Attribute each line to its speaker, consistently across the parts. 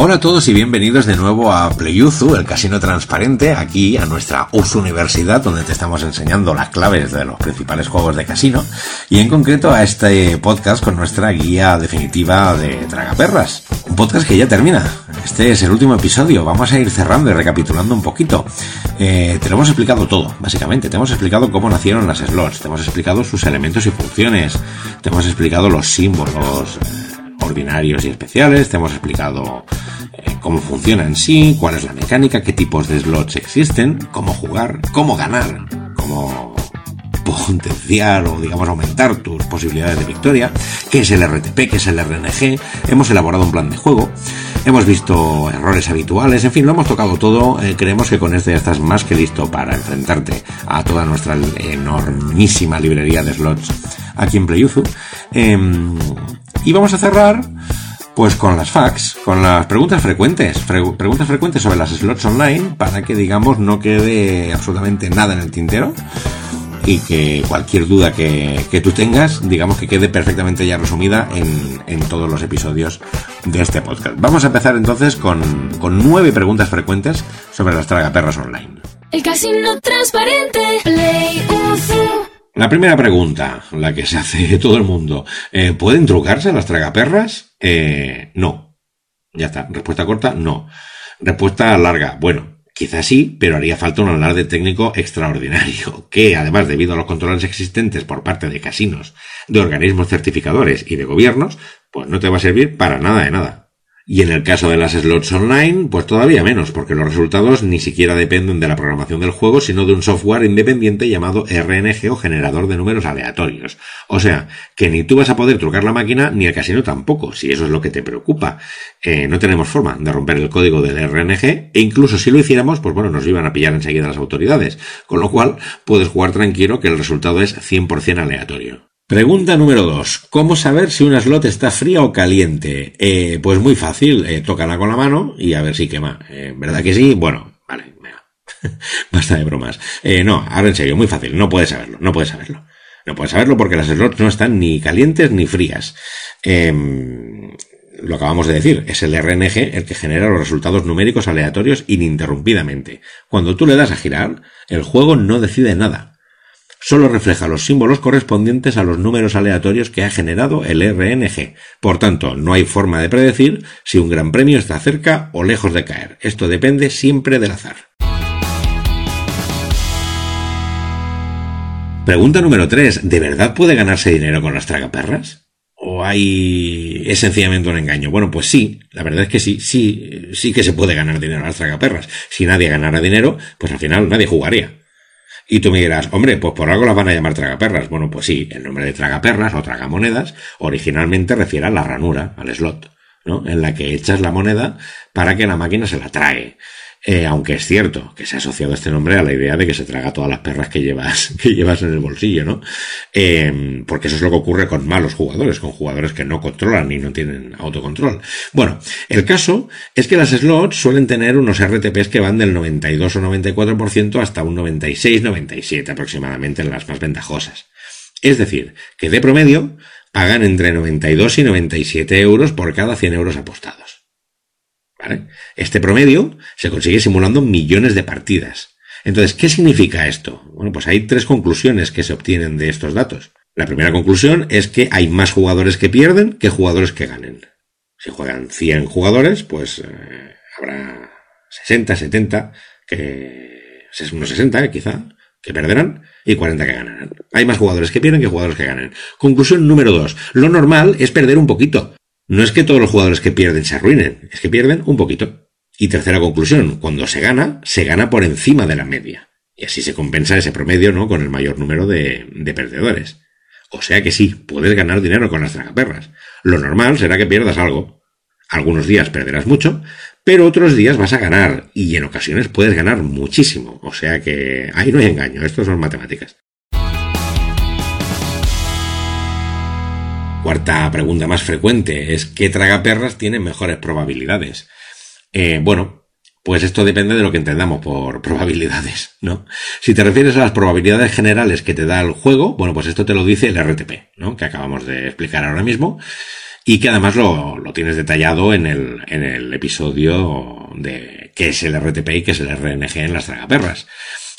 Speaker 1: Hola a todos y bienvenidos de nuevo a PlayUzu, el casino transparente, aquí a nuestra Uzu Universidad, donde te estamos enseñando las claves de los principales juegos de casino, y en concreto a este podcast con nuestra guía definitiva de Tragaperras. Un podcast que ya termina. Este es el último episodio, vamos a ir cerrando y recapitulando un poquito. Eh, te lo hemos explicado todo, básicamente. Te hemos explicado cómo nacieron las slots, te hemos explicado sus elementos y funciones, te hemos explicado los símbolos ordinarios y especiales, te hemos explicado eh, cómo funciona en sí, cuál es la mecánica, qué tipos de slots existen, cómo jugar, cómo ganar, cómo potenciar o digamos aumentar tus posibilidades de victoria, qué es el RTP, qué es el RNG, hemos elaborado un plan de juego, hemos visto errores habituales, en fin, lo hemos tocado todo, eh, creemos que con esto ya estás más que listo para enfrentarte a toda nuestra enormísima librería de slots aquí en PlayUzu. Em, y vamos a cerrar pues con las fax, con las preguntas frecuentes, preguntas frecuentes sobre las slots online para que digamos no quede absolutamente nada en el tintero y que cualquier duda que, tú tengas, digamos que quede perfectamente ya resumida en, en, todos los episodios de este podcast. Vamos a empezar entonces con, con nueve preguntas frecuentes sobre las tragaperras online.
Speaker 2: El casino transparente, Play
Speaker 1: la primera pregunta, la que se hace todo el mundo, eh, ¿pueden trucarse las tragaperras? Eh, no. Ya está. Respuesta corta, no. Respuesta larga, bueno, quizás sí, pero haría falta un alarde técnico extraordinario, que además debido a los controles existentes por parte de casinos, de organismos certificadores y de gobiernos, pues no te va a servir para nada de nada. Y en el caso de las slots online, pues todavía menos, porque los resultados ni siquiera dependen de la programación del juego, sino de un software independiente llamado RNG o generador de números aleatorios. O sea, que ni tú vas a poder trucar la máquina, ni el casino tampoco, si eso es lo que te preocupa. Eh, no tenemos forma de romper el código del RNG, e incluso si lo hiciéramos, pues bueno, nos iban a pillar enseguida las autoridades. Con lo cual, puedes jugar tranquilo que el resultado es 100% aleatorio. Pregunta número 2. ¿Cómo saber si una slot está fría o caliente? Eh, pues muy fácil, eh, tócala con la mano y a ver si quema. Eh, ¿Verdad que sí? Bueno, vale, basta de bromas. Eh, no, ahora en serio, muy fácil, no puedes saberlo, no puedes saberlo. No puedes saberlo porque las slots no están ni calientes ni frías. Em, lo acabamos de decir, es el RNG el que genera los resultados numéricos aleatorios ininterrumpidamente. Cuando tú le das a girar, el juego no decide nada solo refleja los símbolos correspondientes a los números aleatorios que ha generado el RNG. Por tanto, no hay forma de predecir si un gran premio está cerca o lejos de caer. Esto depende siempre del azar. Pregunta número 3. ¿De verdad puede ganarse dinero con las tragaperras? ¿O hay... es sencillamente un engaño? Bueno, pues sí, la verdad es que sí, sí, sí que se puede ganar dinero a las tragaperras. Si nadie ganara dinero, pues al final nadie jugaría. Y tú me dirás, hombre, pues por algo las van a llamar tragaperras. Bueno, pues sí, el nombre de tragaperras o tragamonedas originalmente refiere a la ranura, al slot, ¿no? En la que echas la moneda para que la máquina se la trae. Eh, aunque es cierto que se ha asociado este nombre a la idea de que se traga todas las perras que llevas, que llevas en el bolsillo, ¿no? Eh, porque eso es lo que ocurre con malos jugadores, con jugadores que no controlan y no tienen autocontrol. Bueno, el caso es que las slots suelen tener unos RTPs que van del 92 o 94% hasta un 96-97 aproximadamente en las más ventajosas. Es decir, que de promedio pagan entre 92 y 97 euros por cada 100 euros apostados. Este promedio se consigue simulando millones de partidas. Entonces, ¿qué significa esto? Bueno, pues hay tres conclusiones que se obtienen de estos datos. La primera conclusión es que hay más jugadores que pierden que jugadores que ganen. Si juegan 100 jugadores, pues eh, habrá 60, 70, que unos 60 eh, quizá, que perderán y 40 que ganarán. Hay más jugadores que pierden que jugadores que ganen. Conclusión número 2. Lo normal es perder un poquito. No es que todos los jugadores que pierden se arruinen, es que pierden un poquito. Y tercera conclusión, cuando se gana, se gana por encima de la media. Y así se compensa ese promedio, ¿no? Con el mayor número de, de perdedores. O sea que sí, puedes ganar dinero con las tragaperras. Lo normal será que pierdas algo. Algunos días perderás mucho, pero otros días vas a ganar y en ocasiones puedes ganar muchísimo. O sea que ahí no hay engaño, esto son matemáticas. Cuarta pregunta más frecuente es ¿qué tragaperras tienen mejores probabilidades? Eh, bueno, pues esto depende de lo que entendamos por probabilidades, ¿no? Si te refieres a las probabilidades generales que te da el juego, bueno, pues esto te lo dice el RTP, ¿no? Que acabamos de explicar ahora mismo. y que además lo, lo tienes detallado en el, en el episodio de qué es el RTP y qué es el RNG en las tragaperras.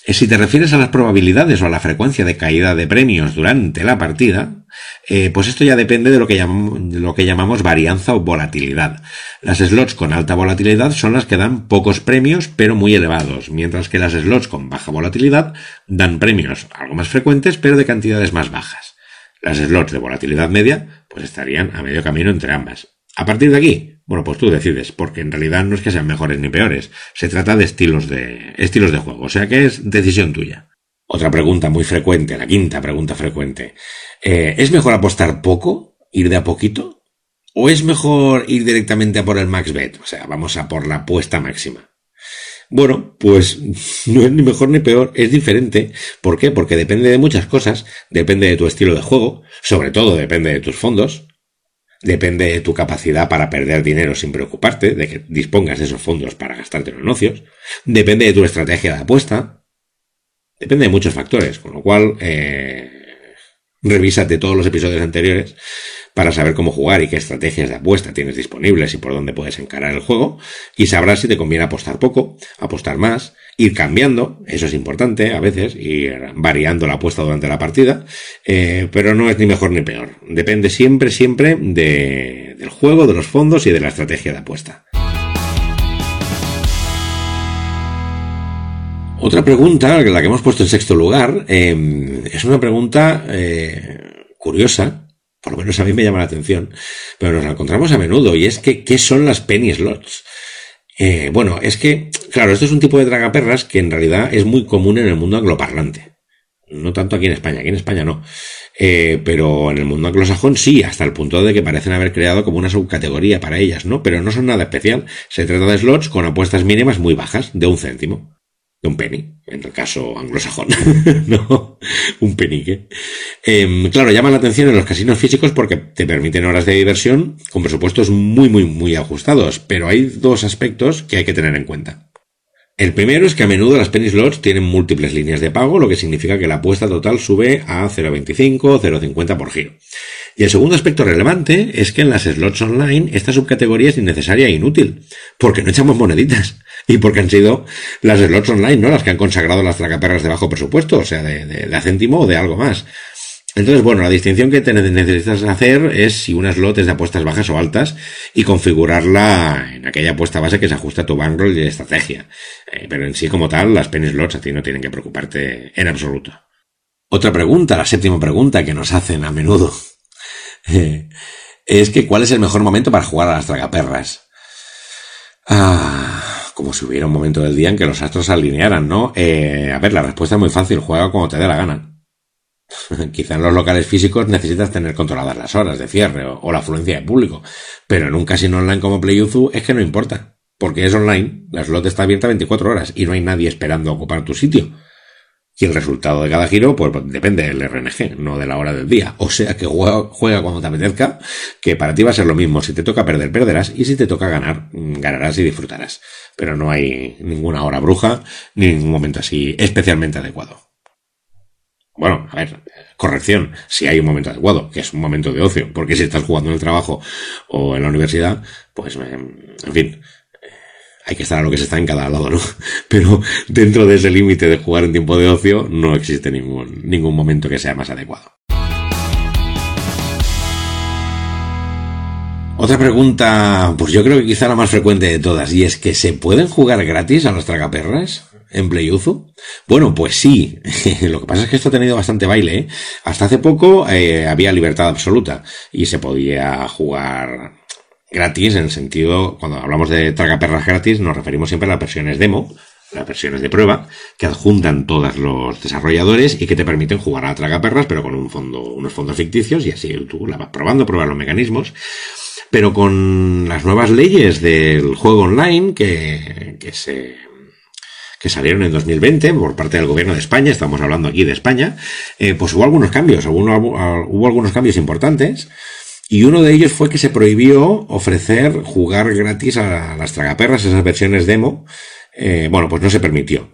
Speaker 1: Eh, si te refieres a las probabilidades o a la frecuencia de caída de premios durante la partida, eh, pues esto ya depende de lo, que llamamos, de lo que llamamos varianza o volatilidad. Las slots con alta volatilidad son las que dan pocos premios pero muy elevados, mientras que las slots con baja volatilidad dan premios algo más frecuentes pero de cantidades más bajas. Las slots de volatilidad media pues estarían a medio camino entre ambas. A partir de aquí, bueno, pues tú decides, porque en realidad no es que sean mejores ni peores, se trata de estilos de, estilos de juego, o sea que es decisión tuya. Otra pregunta muy frecuente, la quinta pregunta frecuente. Eh, ¿Es mejor apostar poco, ir de a poquito? ¿O es mejor ir directamente a por el max bet? O sea, vamos a por la apuesta máxima. Bueno, pues no es ni mejor ni peor, es diferente. ¿Por qué? Porque depende de muchas cosas, depende de tu estilo de juego, sobre todo depende de tus fondos, Depende de tu capacidad para perder dinero sin preocuparte, de que dispongas de esos fondos para gastarte en nocios. Depende de tu estrategia de apuesta. Depende de muchos factores, con lo cual eh, revísate todos los episodios anteriores para saber cómo jugar y qué estrategias de apuesta tienes disponibles y por dónde puedes encarar el juego, y sabrás si te conviene apostar poco, apostar más, ir cambiando, eso es importante a veces, ir variando la apuesta durante la partida, eh, pero no es ni mejor ni peor. Depende siempre, siempre de, del juego, de los fondos y de la estrategia de apuesta. Otra pregunta, la que hemos puesto en sexto lugar, eh, es una pregunta eh, curiosa, por lo menos a mí me llama la atención, pero nos la encontramos a menudo, y es que, ¿qué son las penny slots? Eh, bueno, es que, claro, esto es un tipo de dragaperras que en realidad es muy común en el mundo angloparlante. No tanto aquí en España, aquí en España no. Eh, pero en el mundo anglosajón sí, hasta el punto de que parecen haber creado como una subcategoría para ellas, ¿no? Pero no son nada especial. Se trata de slots con apuestas mínimas muy bajas, de un céntimo de un penny, en el caso anglosajón, no, un penique. Eh, claro, llama la atención en los casinos físicos porque te permiten horas de diversión con presupuestos muy, muy, muy ajustados, pero hay dos aspectos que hay que tener en cuenta. El primero es que a menudo las penny slots tienen múltiples líneas de pago, lo que significa que la apuesta total sube a 0,25 o 0,50 por giro. Y el segundo aspecto relevante es que en las slots online esta subcategoría es innecesaria e inútil, porque no echamos moneditas y porque han sido las slots online, ¿no? Las que han consagrado las tracaperras de bajo presupuesto, o sea, de, de, de a céntimo o de algo más. Entonces, bueno, la distinción que te necesitas hacer es si una slot es de apuestas bajas o altas y configurarla en aquella apuesta base que se ajusta a tu bankroll y estrategia. Eh, pero en sí como tal, las penny slots a ti no tienen que preocuparte en absoluto. Otra pregunta, la séptima pregunta que nos hacen a menudo, es que ¿cuál es el mejor momento para jugar a las tragaperras? Ah, como si hubiera un momento del día en que los astros se alinearan, ¿no? Eh, a ver, la respuesta es muy fácil, juega cuando te dé la gana. Quizá en los locales físicos necesitas tener controladas las horas de cierre o, la afluencia de público, pero en un casino online como PlayUzu es que no importa, porque es online, la slot está abierta 24 horas y no hay nadie esperando a ocupar tu sitio. Y el resultado de cada giro, pues depende del RNG, no de la hora del día. O sea que juega, juega, cuando te apetezca, que para ti va a ser lo mismo. Si te toca perder, perderás, y si te toca ganar, ganarás y disfrutarás. Pero no hay ninguna hora bruja, ni ningún momento así especialmente adecuado. Bueno, a ver, corrección, si hay un momento adecuado, que es un momento de ocio, porque si estás jugando en el trabajo o en la universidad, pues, en fin, hay que estar a lo que se está en cada lado, ¿no? Pero dentro de ese límite de jugar en tiempo de ocio, no existe ningún, ningún momento que sea más adecuado. Otra pregunta, pues yo creo que quizá la más frecuente de todas, y es que ¿se pueden jugar gratis a los tragaperras? en PlayUzu? Bueno, pues sí. Lo que pasa es que esto ha tenido bastante baile. ¿eh? Hasta hace poco eh, había libertad absoluta y se podía jugar gratis en el sentido, cuando hablamos de tragaperras gratis, nos referimos siempre a las versiones demo, las versiones de prueba, que adjuntan todos los desarrolladores y que te permiten jugar a tragaperras, pero con un fondo, unos fondos ficticios, y así tú la vas probando, pruebas los mecanismos. Pero con las nuevas leyes del juego online que, se que salieron en 2020 por parte del gobierno de España, estamos hablando aquí de España, eh, pues hubo algunos cambios, hubo, hubo algunos cambios importantes. Y uno de ellos fue que se prohibió ofrecer jugar gratis a las tragaperras, esas versiones demo. Eh, bueno, pues no se permitió.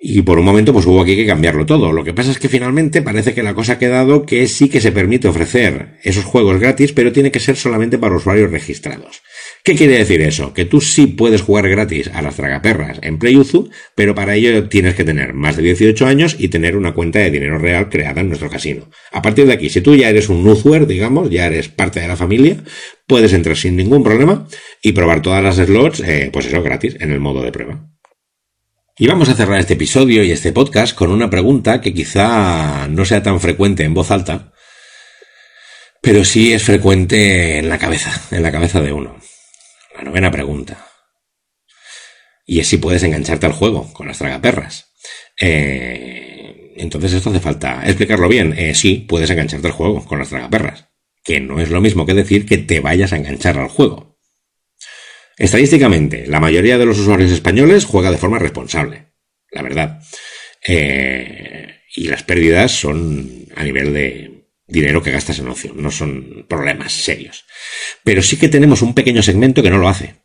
Speaker 1: Y por un momento pues hubo aquí que cambiarlo todo. Lo que pasa es que finalmente parece que la cosa ha quedado que sí que se permite ofrecer esos juegos gratis, pero tiene que ser solamente para usuarios registrados. ¿Qué quiere decir eso? Que tú sí puedes jugar gratis a las tragaperras en PlayUzu, pero para ello tienes que tener más de 18 años y tener una cuenta de dinero real creada en nuestro casino. A partir de aquí, si tú ya eres un usuario, digamos, ya eres parte de la familia, puedes entrar sin ningún problema y probar todas las slots, eh, pues eso, gratis, en el modo de prueba. Y vamos a cerrar este episodio y este podcast con una pregunta que quizá no sea tan frecuente en voz alta, pero sí es frecuente en la cabeza, en la cabeza de uno. La novena pregunta. Y es si puedes engancharte al juego con las tragaperras. Eh, entonces esto hace falta explicarlo bien. Eh, sí, puedes engancharte al juego con las tragaperras. Que no es lo mismo que decir que te vayas a enganchar al juego. Estadísticamente, la mayoría de los usuarios españoles juega de forma responsable, la verdad. Eh, y las pérdidas son a nivel de dinero que gastas en ocio, no son problemas serios. Pero sí que tenemos un pequeño segmento que no lo hace.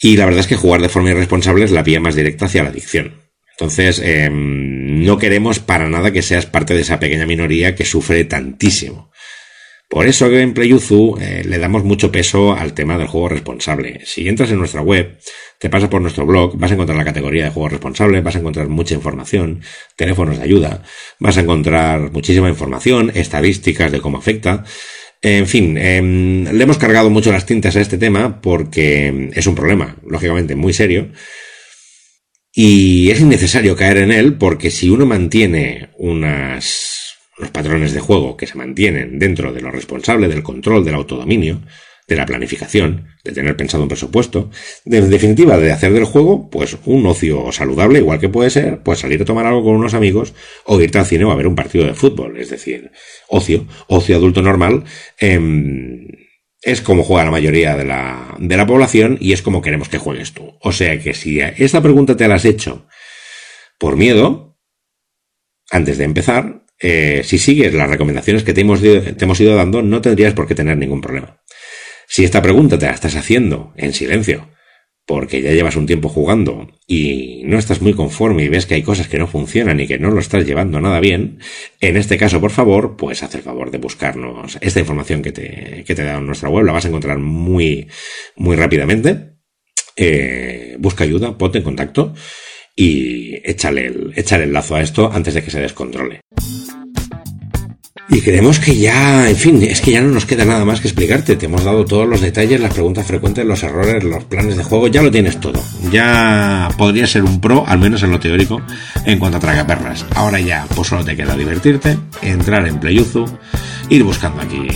Speaker 1: Y la verdad es que jugar de forma irresponsable es la vía más directa hacia la adicción. Entonces, em, no queremos para nada que seas parte de esa pequeña minoría que sufre tantísimo. Por eso en PlayUzu eh, le damos mucho peso al tema del juego responsable. Si entras en nuestra web, te pasas por nuestro blog, vas a encontrar la categoría de juego responsable, vas a encontrar mucha información, teléfonos de ayuda, vas a encontrar muchísima información, estadísticas de cómo afecta. En fin, em, le hemos cargado mucho las tintas a este tema porque es un problema, lógicamente, muy serio. Y es innecesario caer en él porque si uno mantiene unas los patrones de juego que se mantienen dentro de lo responsable del control del autodominio, de la planificación, de tener pensado un presupuesto, de, en definitiva de hacer del juego pues un ocio saludable, igual que puede ser pues salir a tomar algo con unos amigos o irte al cine o a ver un partido de fútbol, es decir, ocio, ocio adulto normal, em, es como juega la mayoría de la, de la población y es como queremos que juegues tú. O sea que si esta pregunta te la has hecho por miedo, antes de empezar, eh, si sigues las recomendaciones que te hemos, te hemos ido dando, no tendrías por qué tener ningún problema. Si esta pregunta te la estás haciendo en silencio, porque ya llevas un tiempo jugando y no estás muy conforme y ves que hay cosas que no funcionan y que no lo estás llevando nada bien, en este caso, por favor, pues haz el favor de buscarnos esta información que te, que te dado en nuestra web, la vas a encontrar muy, muy rápidamente. Eh, busca ayuda, ponte en contacto y échale el, échale el lazo a esto antes de que se descontrole. Y creemos que ya, en fin, es que ya no nos queda nada más que explicarte. Te hemos dado todos los detalles, las preguntas frecuentes, los errores, los planes de juego, ya lo tienes todo. Ya podría ser un pro, al menos en lo teórico, en cuanto a tragaperras. Ahora ya, pues solo te queda divertirte, entrar en Playuzu, ir buscando aquí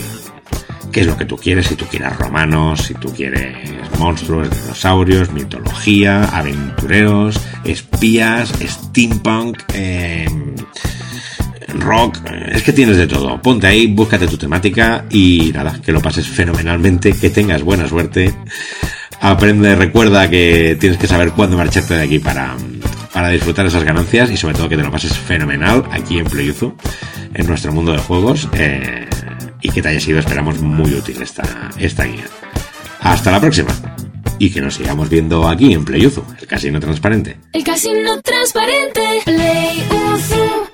Speaker 1: qué es lo que tú quieres, si tú quieres romanos, si tú quieres monstruos, dinosaurios, mitología, aventureros, espías, steampunk, eh, rock, es que tienes de todo. Ponte ahí, búscate tu temática y nada, que lo pases fenomenalmente, que tengas buena suerte. Aprende, recuerda que tienes que saber cuándo marcharte de aquí para, para disfrutar esas ganancias y sobre todo que te lo pases fenomenal aquí en Playuzu, en nuestro mundo de juegos, eh, y que te haya sido, esperamos, muy útil esta, esta guía. Hasta la próxima. Y que nos sigamos viendo aquí en Playuzu, el casino transparente.
Speaker 2: El casino transparente, Playuzu.